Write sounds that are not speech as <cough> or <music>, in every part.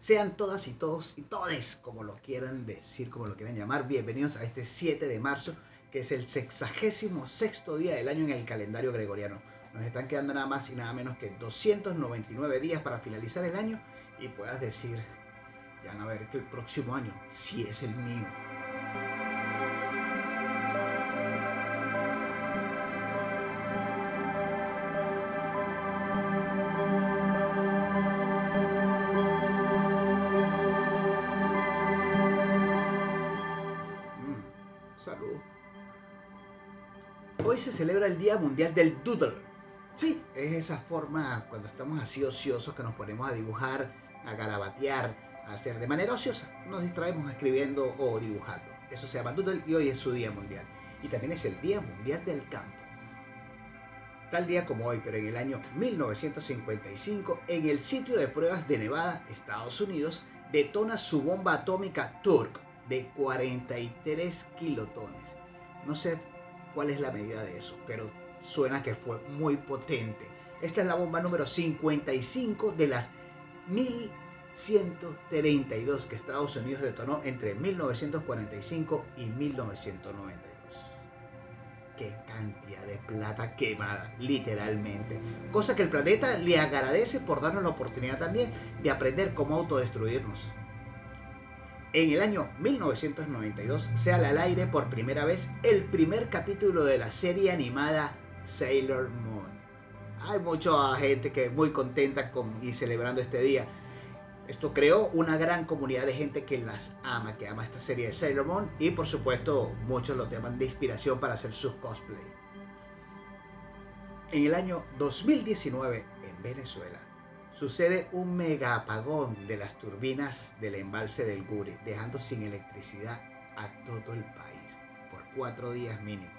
Sean todas y todos y todes, como lo quieran decir, como lo quieran llamar, bienvenidos a este 7 de marzo, que es el sexagésimo sexto día del año en el calendario gregoriano. Nos están quedando nada más y nada menos que 299 días para finalizar el año y puedas decir, ya no a ver que el próximo año sí es el mío. Hoy se celebra el Día Mundial del Doodle. Sí, es esa forma cuando estamos así ociosos que nos ponemos a dibujar, a garabatear, a hacer de manera ociosa. Nos distraemos escribiendo o dibujando. Eso se llama Doodle y hoy es su Día Mundial. Y también es el Día Mundial del Campo. Tal día como hoy, pero en el año 1955, en el sitio de pruebas de Nevada, Estados Unidos, detona su bomba atómica Turk de 43 kilotones. No sé cuál es la medida de eso, pero suena que fue muy potente. Esta es la bomba número 55 de las 1132 que Estados Unidos detonó entre 1945 y 1992. Qué cantidad de plata quemada, literalmente. Cosa que el planeta le agradece por darnos la oportunidad también de aprender cómo autodestruirnos. En el año 1992 sale al aire por primera vez el primer capítulo de la serie animada Sailor Moon. Hay mucha gente que muy contenta con, y celebrando este día. Esto creó una gran comunidad de gente que las ama, que ama esta serie de Sailor Moon y por supuesto muchos lo toman de inspiración para hacer sus cosplay. En el año 2019 en Venezuela sucede un mega apagón de las turbinas del embalse del Gure, dejando sin electricidad a todo el país por cuatro días mínimo.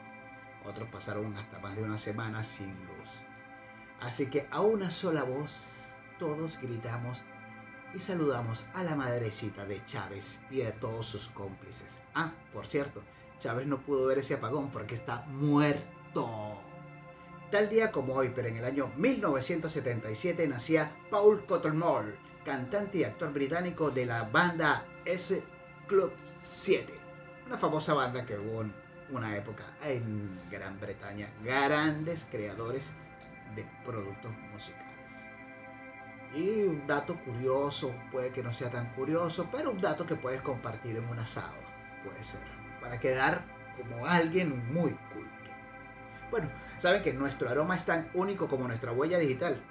Otros pasaron hasta más de una semana sin luz. Así que a una sola voz todos gritamos y saludamos a la madrecita de Chávez y de todos sus cómplices. Ah, por cierto, Chávez no pudo ver ese apagón porque está muerto. Tal día como hoy, pero en el año 1977 nacía Paul Cottonmore, cantante y actor británico de la banda S Club 7, una famosa banda que hubo en una época en Gran Bretaña, grandes creadores de productos musicales. Y un dato curioso, puede que no sea tan curioso, pero un dato que puedes compartir en un asado, puede ser, para quedar como alguien muy culto. Bueno, saben que nuestro aroma es tan único como nuestra huella digital.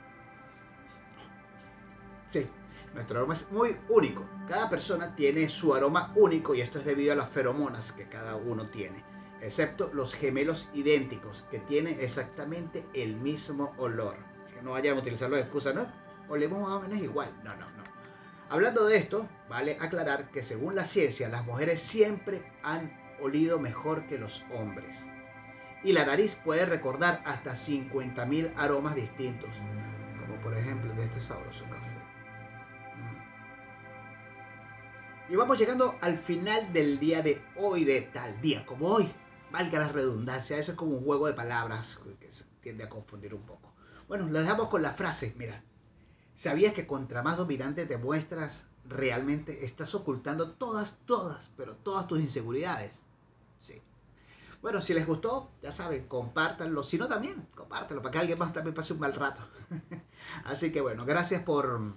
Sí, nuestro aroma es muy único. Cada persona tiene su aroma único y esto es debido a las feromonas que cada uno tiene, excepto los gemelos idénticos que tienen exactamente el mismo olor. No vayan a utilizarlo de excusa, ¿no? Olemos más o menos igual. No, no, no. Hablando de esto, vale aclarar que según la ciencia, las mujeres siempre han olido mejor que los hombres y la nariz puede recordar hasta 50.000 aromas distintos, como por ejemplo de este sabroso café. Y vamos llegando al final del día de hoy, de tal día como hoy. Valga la redundancia, eso es como un juego de palabras que se tiende a confundir un poco. Bueno, lo dejamos con la frase, mira, ¿sabías que contra más dominante te muestras, realmente estás ocultando todas, todas, pero todas tus inseguridades? Sí. Bueno, si les gustó, ya saben, compártanlo. Si no, también, compártanlo para que alguien más también pase un mal rato. <laughs> Así que bueno, gracias por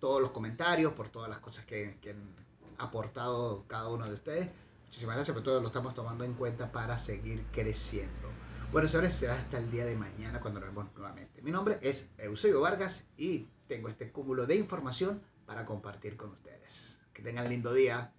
todos los comentarios, por todas las cosas que, han aportado cada uno de ustedes. Muchísimas gracias por todo, lo estamos tomando en cuenta para seguir creciendo. Bueno, señores, será hasta el día de mañana cuando nos vemos nuevamente. Mi nombre es Eusebio Vargas y tengo este cúmulo de información para compartir con ustedes. Que tengan lindo día.